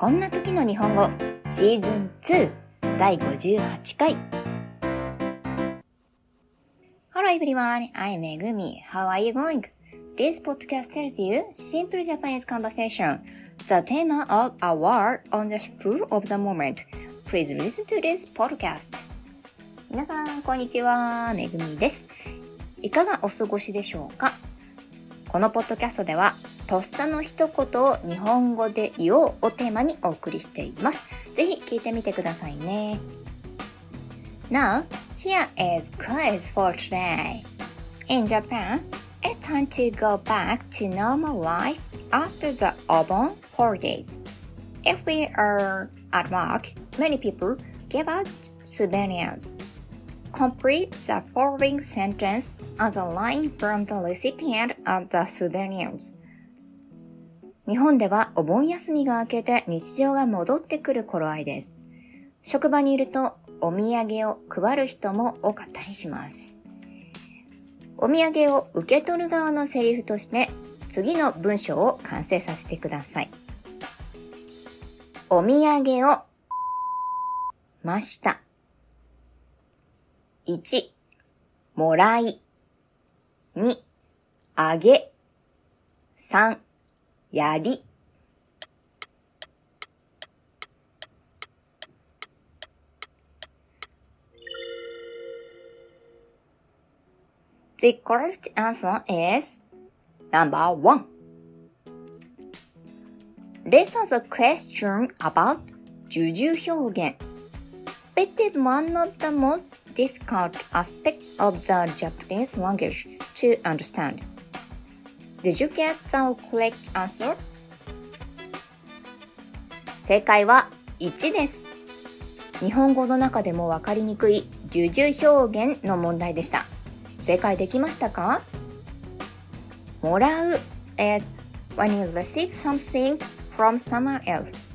こんな時の日本語シーズン2第58回 Hello everyone, I'm Megumi. How are you going? This podcast tells you simple Japanese conversation. The theme of a word on the spur of the moment. Please listen to this podcast. 皆さん、こんにちは。めぐみです。いかがお過ごしでしょうかこのポッドキャストでは、とっさの一言を日本語で言おうをテーマにお送りしています。ぜひ聞いてみてくださいね。Now, here is quiz for today. In Japan, it's time to go back to normal life after the Obon holidays. If we are at work, many people give out souvenirs. Complete the following sentence as a line from the recipient of the souvenirs. 日本ではお盆休みが明けて日常が戻ってくる頃合いです。職場にいるとお土産を配る人も多かったりします。お土産を受け取る側のセリフとして次の文章を完成させてください。お土産をました。1、もらい。2、あげ。3、やり The correct answer is number one. This is a question about juju hyogen. It is one of the most difficult aspects of the Japanese language to understand. Did you get the correct answer? 正解は1です。日本語の中でもわかりにくい受注表現の問題でした。正解できましたかもらう is when you receive something from someone else.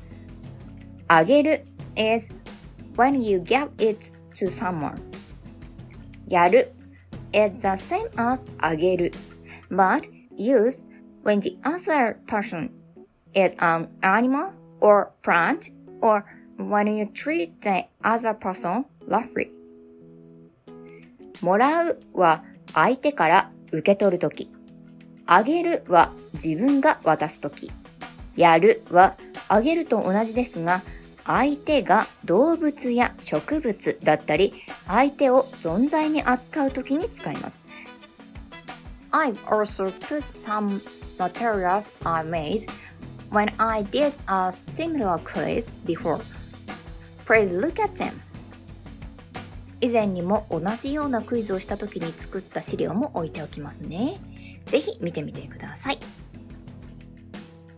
あげる is when you give it to someone. やる is the same as あげる but use when the other person is an animal or plant or when you treat the other person roughly. もらうは相手から受け取るとき。あげるは自分が渡すとき。やるはあげると同じですが、相手が動物や植物だったり、相手を存在に扱うときに使います。I've also put some materials I made when I did a similar quiz before. Please look at them. 以前にも同じようなクイズをした時に作った資料も置いておきますね。ぜひ見てみてください。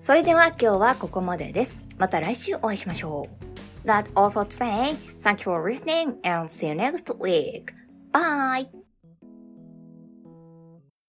それでは今日はここまでです。また来週お会いしましょう。That's all for today. Thank you for listening and see you next week. Bye!